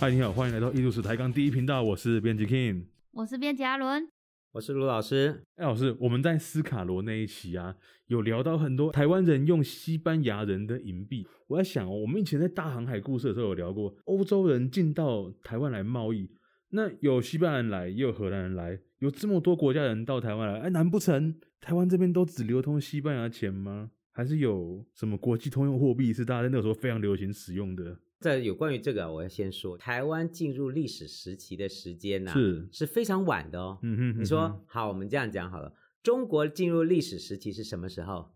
嗨，你好，欢迎来到艺术史台港第一频道，我是编辑 King，我是编辑阿伦，我是卢老师。哎，老师，我们在斯卡罗那一期啊，有聊到很多台湾人用西班牙人的银币。我在想哦，我们以前在大航海故事的时候有聊过，欧洲人进到台湾来贸易，那有西班牙人来，也有荷兰人来，有这么多国家人到台湾来，哎，难不成台湾这边都只流通西班牙钱吗？还是有什么国际通用货币是大家在那个时候非常流行使用的？在有关于这个，我要先说，台湾进入历史时期的时间呢、啊，是是非常晚的哦。嗯哼，嗯哼，你说好，我们这样讲好了。中国进入历史时期是什么时候？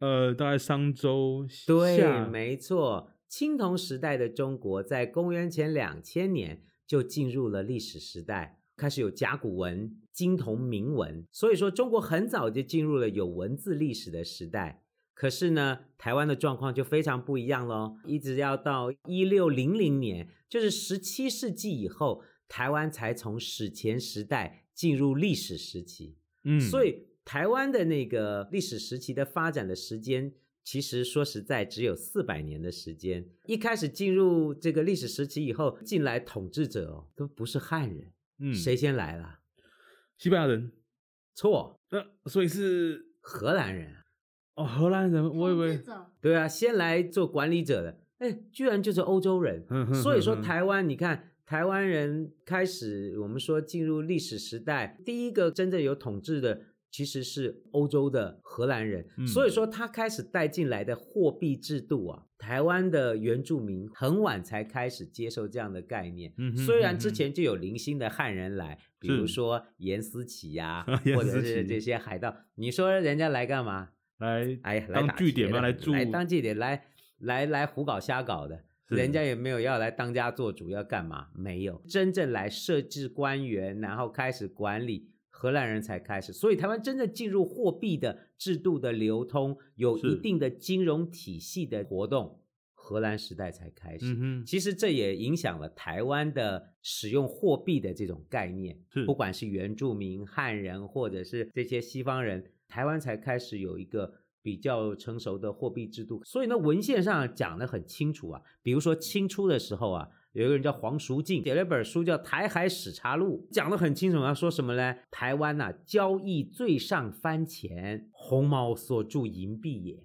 呃，大概商周。对，没错。青铜时代的中国在公元前两千年就进入了历史时代，开始有甲骨文、金铜铭文，所以说中国很早就进入了有文字历史的时代。可是呢，台湾的状况就非常不一样喽。一直要到一六零零年，就是十七世纪以后，台湾才从史前时代进入历史时期。嗯，所以台湾的那个历史时期的发展的时间，其实说实在只有四百年的时间。一开始进入这个历史时期以后，进来统治者哦，都不是汉人。嗯，谁先来了？西班牙人。错。那所以是荷兰人。哦，荷兰人，我以为对啊，先来做管理者的，哎，居然就是欧洲人。所以说台湾，你看台湾人开始，我们说进入历史时代，第一个真正有统治的其实是欧洲的荷兰人。所以说他开始带进来的货币制度啊，台湾的原住民很晚才开始接受这样的概念。虽然之前就有零星的汉人来，比如说严思齐呀，或者是这些海盗，你说人家来干嘛？来，哎，当据点嘛？来住，来当据点，来来来胡搞瞎搞的，人家也没有要来当家做主，要干嘛？没有，真正来设置官员，然后开始管理，荷兰人才开始。所以台湾真正进入货币的制度的流通，有一定的金融体系的活动，荷兰时代才开始。嗯。其实这也影响了台湾的使用货币的这种概念，不管是原住民、汉人，或者是这些西方人。台湾才开始有一个比较成熟的货币制度，所以呢，文献上讲的很清楚啊。比如说清初的时候啊，有一个人叫黄淑静，写了一本书叫《台海史查录》，讲的很清楚，要说什么呢？台湾呐、啊，交易最上番钱，红毛所铸银币也。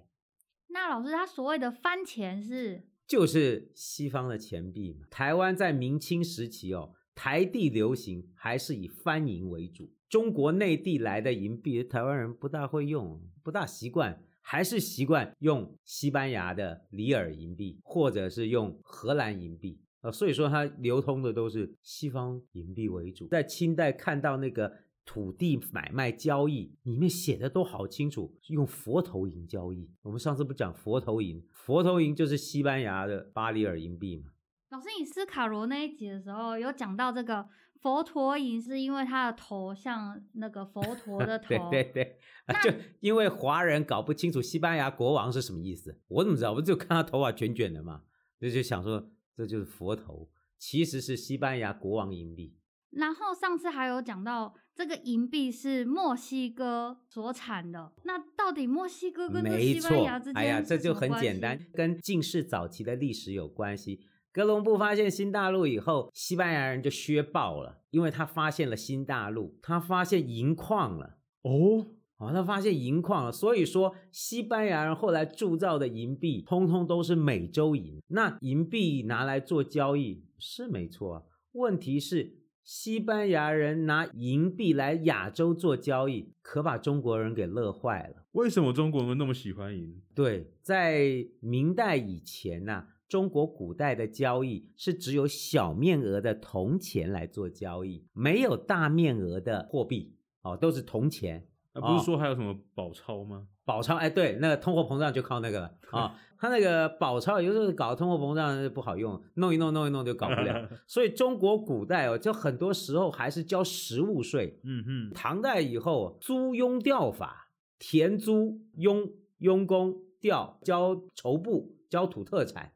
老师，他所谓的番钱是？就是西方的钱币嘛。台湾在明清时期哦，台地流行还是以番银为主。中国内地来的银币，台湾人不大会用，不大习惯，还是习惯用西班牙的里尔银币，或者是用荷兰银币啊。所以说，它流通的都是西方银币为主。在清代看到那个土地买卖交易，里面写的都好清楚，用佛头银交易。我们上次不讲佛头银，佛头银就是西班牙的巴里尔银币嘛。老师，你斯卡罗那一集的时候有讲到这个。佛陀银是因为他的头像那个佛陀的 头，对对对，就因为华人搞不清楚西班牙国王是什么意思，我怎么知道？我就看他头发卷卷的嘛，就就想说这就是佛头，其实是西班牙国王银币。然后上次还有讲到这个银币是墨西哥所产的，那到底墨西哥跟西班牙之间，哎呀，这就很简单，跟近世早期的历史有关系。哥伦布发现新大陆以后，西班牙人就削爆了，因为他发现了新大陆，他发现银矿了。哦，哦，他发现银矿了，所以说西班牙人后来铸造的银币，通通都是美洲银。那银币拿来做交易是没错啊，问题是西班牙人拿银币来亚洲做交易，可把中国人给乐坏了。为什么中国人那么喜欢银？对，在明代以前呐、啊。中国古代的交易是只有小面额的铜钱来做交易，没有大面额的货币哦，都是铜钱。啊，不是说还有什么宝钞吗？宝钞，哎，对，那个通货膨胀就靠那个了 啊、哦。他那个宝钞有时候搞通货膨胀不好用，弄一弄弄一弄就搞不了。所以中国古代哦，就很多时候还是交实物税。嗯嗯。唐代以后租庸调法，田租庸庸工调交绸布交土特产。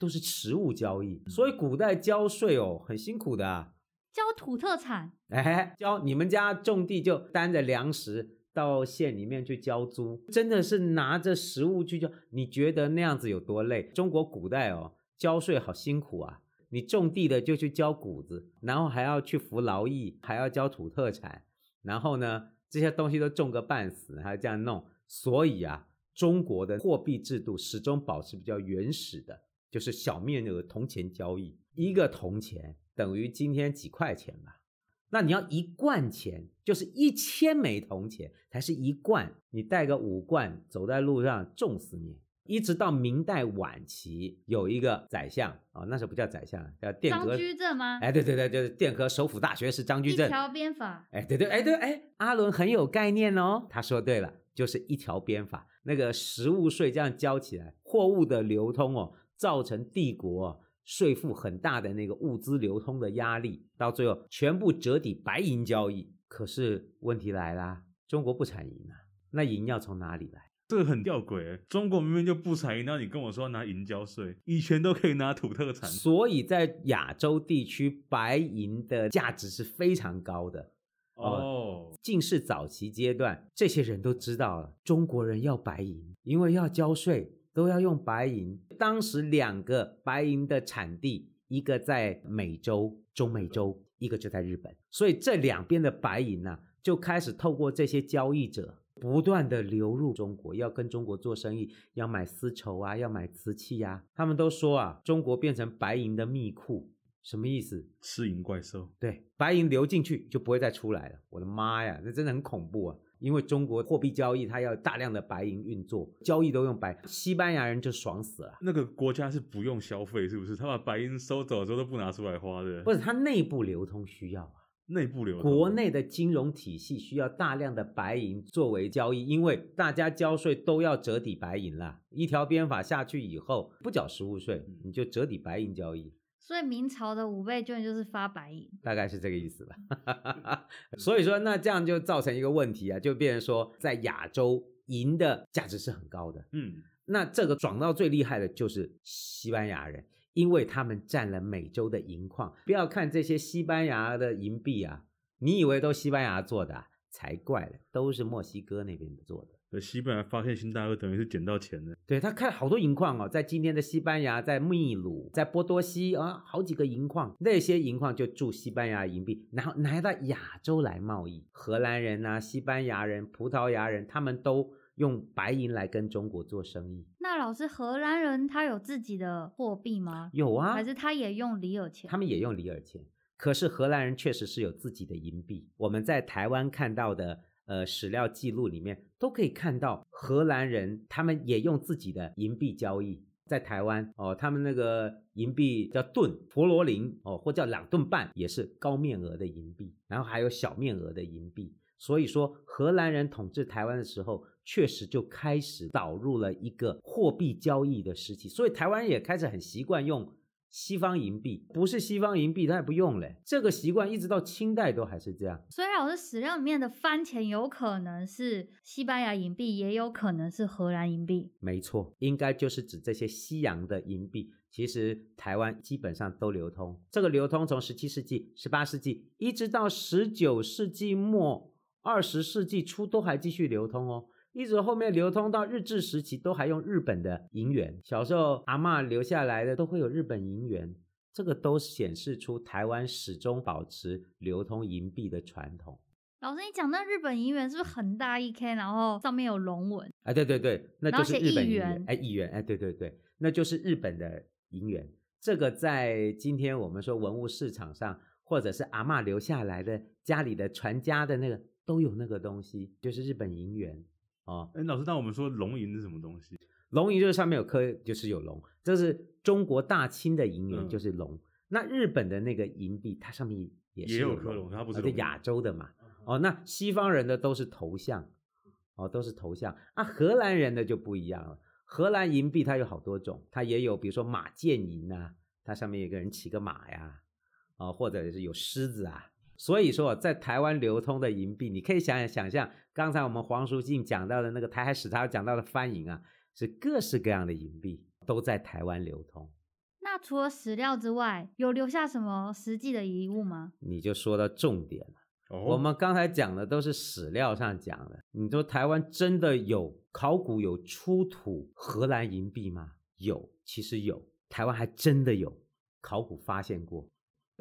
都是实物交易，所以古代交税哦，很辛苦的啊。交土特产，哎，交你们家种地就担着粮食到县里面去交租，真的是拿着实物去交。你觉得那样子有多累？中国古代哦，交税好辛苦啊。你种地的就去交谷子，然后还要去服劳役，还要交土特产，然后呢，这些东西都种个半死，还要这样弄。所以啊，中国的货币制度始终保持比较原始的，就是小面额铜钱交易，一个铜钱等于今天几块钱吧。那你要一贯钱，就是一千枚铜钱才是一贯。你带个五贯，走在路上重死你。一直到明代晚期，有一个宰相啊、哦，那时候不叫宰相，叫。张居正吗？哎，对对对，就是殿阁首辅大学士张居正。一条鞭法。哎，对对，哎对，哎，阿伦很有概念哦。他说对了，就是一条鞭法。那个实物税这样交起来，货物的流通哦，造成帝国、哦。税负很大的那个物资流通的压力，到最后全部折抵白银交易。可是问题来啦，中国不产银啊，那银要从哪里来？这个很吊诡，中国明明就不产银，那你跟我说拿银交税，以前都可以拿土特产。所以在亚洲地区，白银的价值是非常高的。哦，进士早期阶段，这些人都知道了，中国人要白银，因为要交税。都要用白银。当时两个白银的产地，一个在美洲、中美洲，一个就在日本。所以这两边的白银呢、啊，就开始透过这些交易者，不断的流入中国，要跟中国做生意，要买丝绸啊，要买瓷器呀、啊。他们都说啊，中国变成白银的密库，什么意思？吃银怪兽。对，白银流进去就不会再出来了。我的妈呀，这真的很恐怖啊！因为中国货币交易，它要大量的白银运作，交易都用白，西班牙人就爽死了。那个国家是不用消费，是不是？他把白银收走之后都不拿出来花的。不是，它内部流通需要啊，内部流通，国内的金融体系需要大量的白银作为交易，因为大家交税都要折抵白银啦。一条鞭法下去以后，不缴实物税，你就折抵白银交易。所以明朝的五倍券就是发白银，大概是这个意思吧。所以说，那这样就造成一个问题啊，就变成说，在亚洲银的价值是很高的。嗯，那这个转到最厉害的就是西班牙人，因为他们占了美洲的银矿。不要看这些西班牙的银币啊，你以为都西班牙做的啊？才怪了，都是墨西哥那边做的。西班牙发现新大陆，等于是捡到钱了。对，他开了好多银矿哦，在今天的西班牙，在秘鲁，在波多西啊，好几个银矿，那些银矿就铸西班牙银币，然后拿到亚洲来贸易。荷兰人啊，西班牙人、葡萄牙人，他们都用白银来跟中国做生意。那老师，荷兰人他有自己的货币吗？有啊，还是他也用里尔钱？他们也用里尔钱，可是荷兰人确实是有自己的银币。我们在台湾看到的。呃，史料记录里面都可以看到，荷兰人他们也用自己的银币交易，在台湾哦，他们那个银币叫盾佛罗林哦，或叫两盾半，也是高面额的银币，然后还有小面额的银币。所以说，荷兰人统治台湾的时候，确实就开始导入了一个货币交易的时期，所以台湾也开始很习惯用。西方银币不是西方银币，它也不用嘞。这个习惯一直到清代都还是这样。所以老师史料里面的番钱有可能是西班牙银币，也有可能是荷兰银币。没错，应该就是指这些西洋的银币。其实台湾基本上都流通，这个流通从十七世纪、十八世纪一直到十九世纪末、二十世纪初都还继续流通哦。一直后面流通到日治时期，都还用日本的银元。小时候阿嬷留下来的都会有日本银元，这个都显示出台湾始终保持流通银币的传统。老师，你讲那日本银元是不是很大一 K，然后上面有龙纹？哎，对对对，那就是日本银元。哎，一元，哎，对对对，那就是日本的银元。这个在今天我们说文物市场上，或者是阿嬷留下来的家里的传家的那个都有那个东西，就是日本银元。哦，哎，老师，那我们说龙吟是什么东西？龙吟就是上面有颗，就是有龙，这是中国大清的银元，就是龙。嗯、那日本的那个银币，它上面也是有，也有颗龙，它不是亚洲的嘛？哦，那西方人的都是头像，哦，都是头像。啊，荷兰人的就不一样了。荷兰银币它有好多种，它也有，比如说马剑银呐，它上面有个人骑个马呀，啊、哦，或者是有狮子啊。所以说，在台湾流通的银币，你可以想想想象，刚才我们黄书记讲到的那个台海史，他讲到的翻银啊，是各式各样的银币都在台湾流通。那除了史料之外，有留下什么实际的遗物吗？你就说到重点了。哦、我们刚才讲的都是史料上讲的，你说台湾真的有考古有出土荷兰银币吗？有，其实有，台湾还真的有。考古发现过。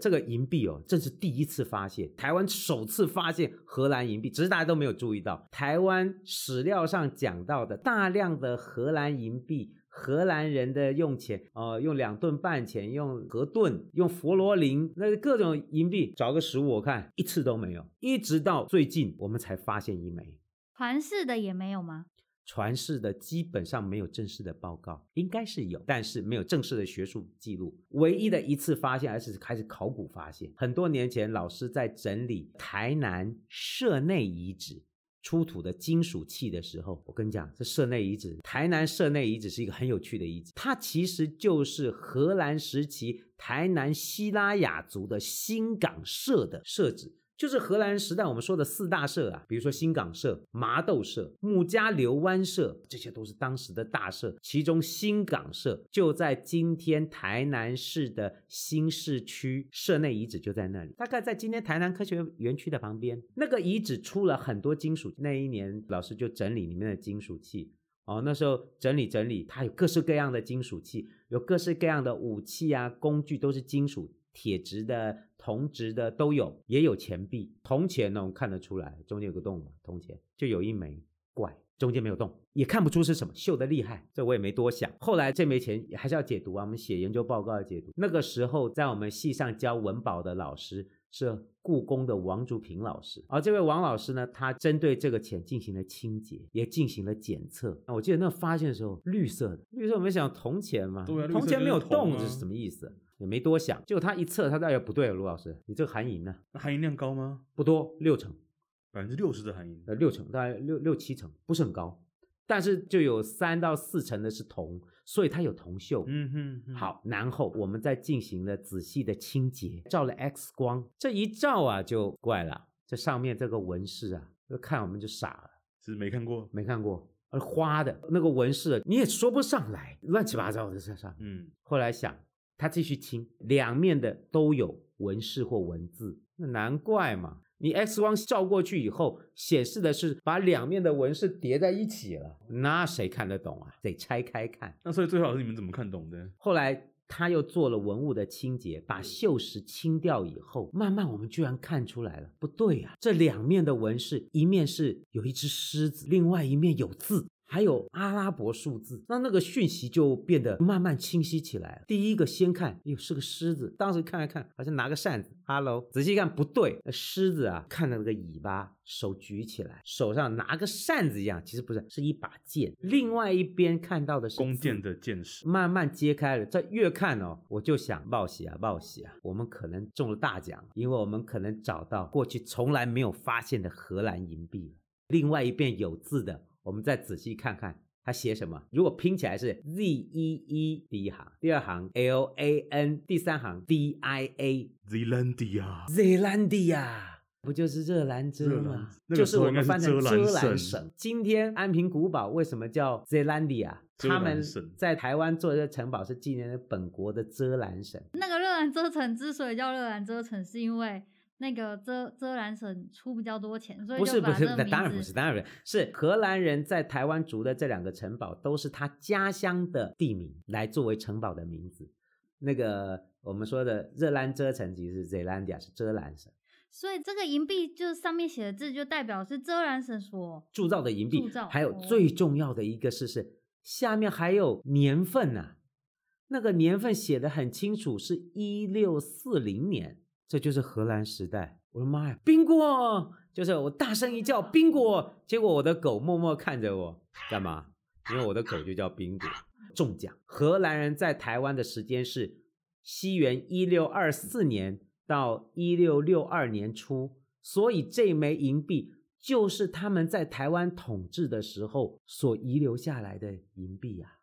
这个银币哦，这是第一次发现，台湾首次发现荷兰银币，只是大家都没有注意到。台湾史料上讲到的大量的荷兰银币，荷兰人的用钱，呃，用两吨半钱，用河顿，用佛罗林，那各种银币，找个实物我看一次都没有，一直到最近我们才发现一枚。传世的也没有吗？传世的基本上没有正式的报告，应该是有，但是没有正式的学术记录。唯一的一次发现，还是开始考古发现。很多年前，老师在整理台南社内遗址出土的金属器的时候，我跟你讲，这社内遗址，台南社内遗址是一个很有趣的遗址，它其实就是荷兰时期台南西拉雅族的新港社的社址。就是荷兰时代我们说的四大社啊，比如说新港社、麻豆社、木加流湾社，这些都是当时的大社。其中新港社就在今天台南市的新市区，社内遗址就在那里，大概在今天台南科学园区的旁边。那个遗址出了很多金属，那一年老师就整理里面的金属器。哦，那时候整理整理，它有各式各样的金属器，有各式各样的武器啊，工具都是金属。铁质的、铜质的都有，也有钱币。铜钱呢，我们看得出来，中间有个洞嘛，铜钱就有一枚怪，中间没有洞，也看不出是什么，锈的厉害。这我也没多想。后来这枚钱还是要解读啊，我们写研究报告要解读。那个时候在我们系上教文保的老师是故宫的王竹平老师，而这位王老师呢，他针对这个钱进行了清洁，也进行了检测。我记得那发现的时候，绿色的，绿色我们想铜钱嘛，铜、啊、钱没有洞，这是什么意思？也没多想，结果他一测，他大概不对了，卢老师，你这个含银呢？那含银量高吗？不多，六成，百分之六十的含银，呃，六成，大概六六七成，不是很高，但是就有三到四成的是铜，所以它有铜锈。嗯哼，哼，好，然后我们再进行了仔细的清洁，照了 X 光，这一照啊就怪了，这上面这个纹饰啊，看我们就傻了，是没看过，没看过，而花的那个纹饰你也说不上来，乱七八糟的这上，嗯，后来想。他继续清，两面的都有纹饰或文字，那难怪嘛。你 X 光照过去以后，显示的是把两面的纹饰叠在一起了，那谁看得懂啊？得拆开看。那所以最好是你们怎么看懂的？后来他又做了文物的清洁，把锈蚀清掉以后，慢慢我们居然看出来了，不对呀、啊，这两面的纹饰，一面是有一只狮子，另外一面有字。还有阿拉伯数字，那那个讯息就变得慢慢清晰起来了。第一个先看，哎呦，是个狮子。当时看了看，好像拿个扇子。Hello，仔细看不对，那狮子啊，看到那个尾巴，手举起来，手上拿个扇子一样，其实不是，是一把剑。另外一边看到的是弓箭的箭矢。慢慢揭开了，这越看哦，我就想报喜啊，报喜啊，我们可能中了大奖，因为我们可能找到过去从来没有发现的荷兰银币了。另外一边有字的。我们再仔细看看他写什么。如果拼起来是 Z E E 第一行，第二行 L A N，第三行 D I A，Zealandia，Zealandia，不就是热兰遮吗？就是我们翻成遮兰省。今天安平古堡为什么叫 Zealandia？他们在台湾做的城堡是纪念本国的遮兰省。那个热兰遮城之所以叫热兰遮城，是因为。那个遮遮兰省出比较多钱，所以就不是不是，当然不是，当然不是，是荷兰人在台湾筑的这两个城堡都是他家乡的地名来作为城堡的名字。那个我们说的热兰遮城其实是 Zealandia，是遮兰省。所以这个银币就是上面写的字，就代表是遮兰省所铸造的银币。铸造。还有最重要的一个是是下面还有年份呐、啊，那个年份写的很清楚，是一六四零年。这就是荷兰时代，我的妈呀，宾果！就是我大声一叫宾果，结果我的狗默默看着我，干嘛？因为我的狗就叫宾果。中奖，荷兰人在台湾的时间是西元一六二四年到一六六二年初，所以这枚银币就是他们在台湾统治的时候所遗留下来的银币啊。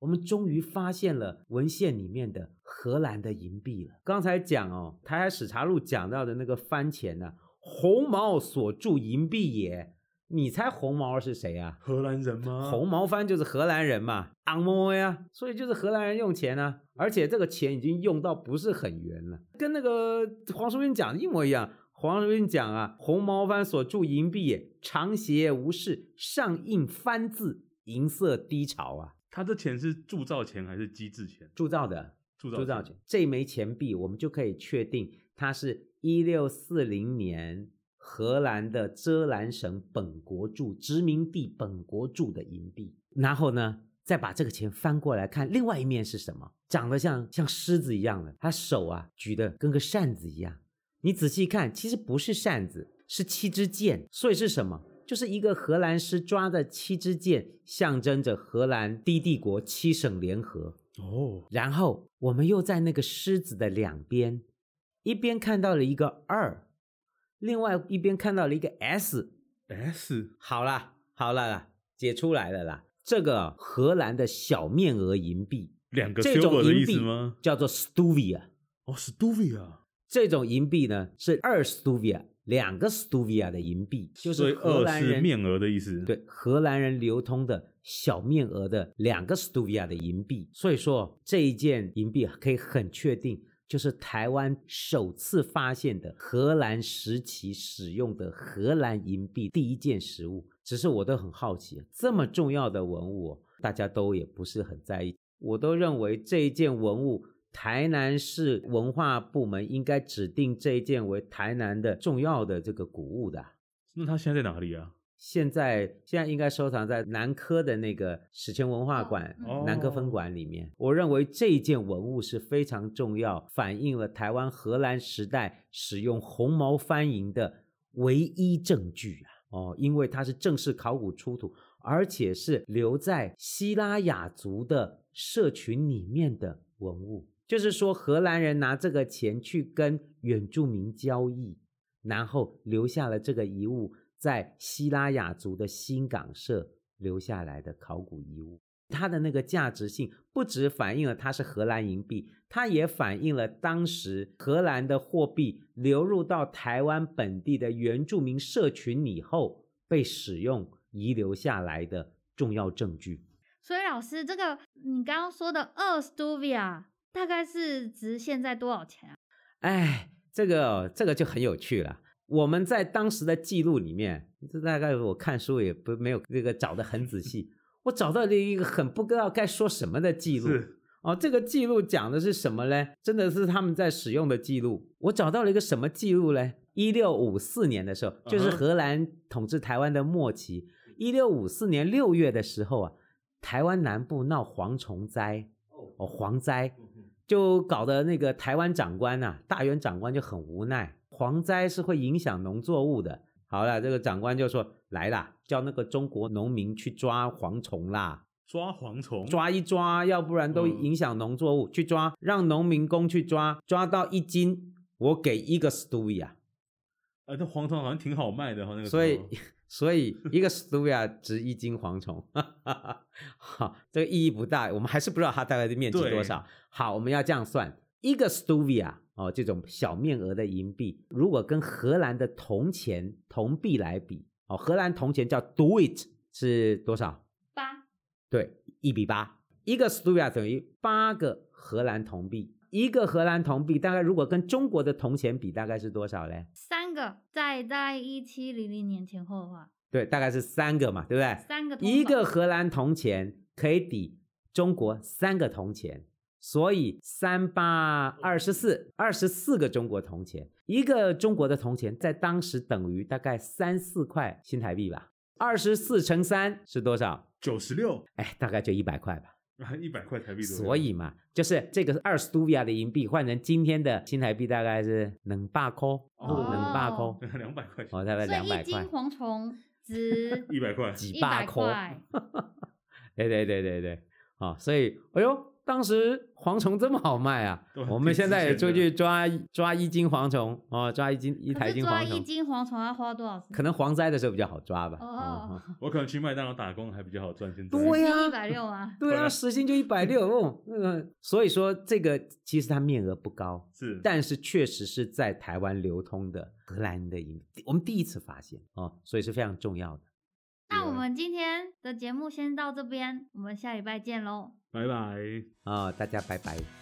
我们终于发现了文献里面的荷兰的银币了。刚才讲哦，《台海史查录》讲到的那个番钱呢，红毛所铸银币也。你猜红毛是谁啊？荷兰人吗？红毛番就是荷兰人嘛，昂摩呀，所以就是荷兰人用钱啊。而且这个钱已经用到不是很圆了，跟那个黄叔英讲的一模一样。黄叔英讲啊，红毛番所铸银币也，长斜无饰，上印番字，银色低潮啊。他这钱是铸造钱还是机制钱？铸造的，铸造造钱，这枚钱币我们就可以确定它是一六四零年荷兰的遮兰省本国铸殖民地本国铸的银币。然后呢，再把这个钱翻过来看，另外一面是什么？长得像像狮子一样的，他手啊举得跟个扇子一样。你仔细看，其实不是扇子，是七支箭。所以是什么？就是一个荷兰师抓的七支箭，象征着荷兰低帝国七省联合。哦，然后我们又在那个狮子的两边，一边看到了一个二，另外一边看到了一个 S。S，好啦，好啦啦，解出来了啦。这个荷兰的小面额银币，两个 silver 的意思吗？叫做 stuvia。哦，stuvia。这种银币呢是二 stuvia。两个 stuvia 的银币，就是荷兰人面额的意思。对，荷兰人流通的小面额的两个 stuvia 的银币。所以说这一件银币可以很确定，就是台湾首次发现的荷兰时期使用的荷兰银币第一件实物。只是我都很好奇，这么重要的文物，大家都也不是很在意。我都认为这一件文物。台南市文化部门应该指定这一件为台南的重要的这个古物的。那它现在在哪里啊？现在现在应该收藏在南科的那个史前文化馆、哦、南科分馆里面。我认为这一件文物是非常重要，反映了台湾荷兰时代使用红毛翻银的唯一证据啊！哦，因为它是正式考古出土，而且是留在希拉雅族的社群里面的文物。就是说，荷兰人拿这个钱去跟原住民交易，然后留下了这个遗物，在西拉雅族的新港社留下来的考古遗物。它的那个价值性不只反映了它是荷兰银币，它也反映了当时荷兰的货币流入到台湾本地的原住民社群以后被使用遗留下来的重要证据。所以，老师，这个你刚刚说的二 stuvia。大概是值现在多少钱啊？哎，这个这个就很有趣了。我们在当时的记录里面，这大概我看书也不没有这个找得很仔细。我找到了一个很不知道该说什么的记录。是哦，这个记录讲的是什么呢？真的是他们在使用的记录。我找到了一个什么记录呢？一六五四年的时候，就是荷兰统治台湾的末期。一六五四年六月的时候啊，台湾南部闹蝗虫灾哦，蝗灾。就搞得那个台湾长官呐、啊，大员长官就很无奈，蝗灾是会影响农作物的。好了，这个长官就说来啦，叫那个中国农民去抓蝗虫啦，抓蝗虫，抓一抓，要不然都影响农作物，嗯、去抓，让农民工去抓，抓到一斤，我给一个 stewie。啊，那蝗虫好像挺好卖的哈，那个所以。所以一个 stuvia 值一斤蝗虫，好，这个意义不大，我们还是不知道它大概的面积多少。好，我们要这样算，一个 stuvia 哦，这种小面额的银币，如果跟荷兰的铜钱铜币来比，哦，荷兰铜钱叫 duit 是多少？八。对，一比八，一个 stuvia 等于八个荷兰铜币。一个荷兰铜币大概如果跟中国的铜钱比，大概是多少嘞？三个，在在一七零零年前后的话，对，大概是三个嘛，对不对？三个，一个荷兰铜钱可以抵中国三个铜钱，所以三八二十四，二十四个中国铜钱，一个中国的铜钱在当时等于大概三四块新台币吧？二十四乘三是多少？九十六，哎，大概就一百块吧。一百块台币，所以嘛，就是这个二 stuvia 的银币换成今天的新台币，大概是两百块，两百块，两百块，哦，大概两百块。所以一斤蝗虫 值一百块，几百块。对对对对对，啊，所以，哎呦。当时蝗虫这么好卖啊！我们现在也出去抓抓一斤蝗虫哦，抓一斤一台斤蝗虫。抓一斤蝗虫要花多少？可能蝗灾的时候比较好抓吧。哦，我可能去麦当劳打工还比较好赚钱。对呀，一百六啊。对啊，时薪就一百六哦。那个，所以说这个其实它面额不高，是，但是确实是在台湾流通的荷兰的银，我们第一次发现哦，所以是非常重要的。那我们今天的节目先到这边，我们下礼拜见喽。拜拜，啊、哦，大家拜拜。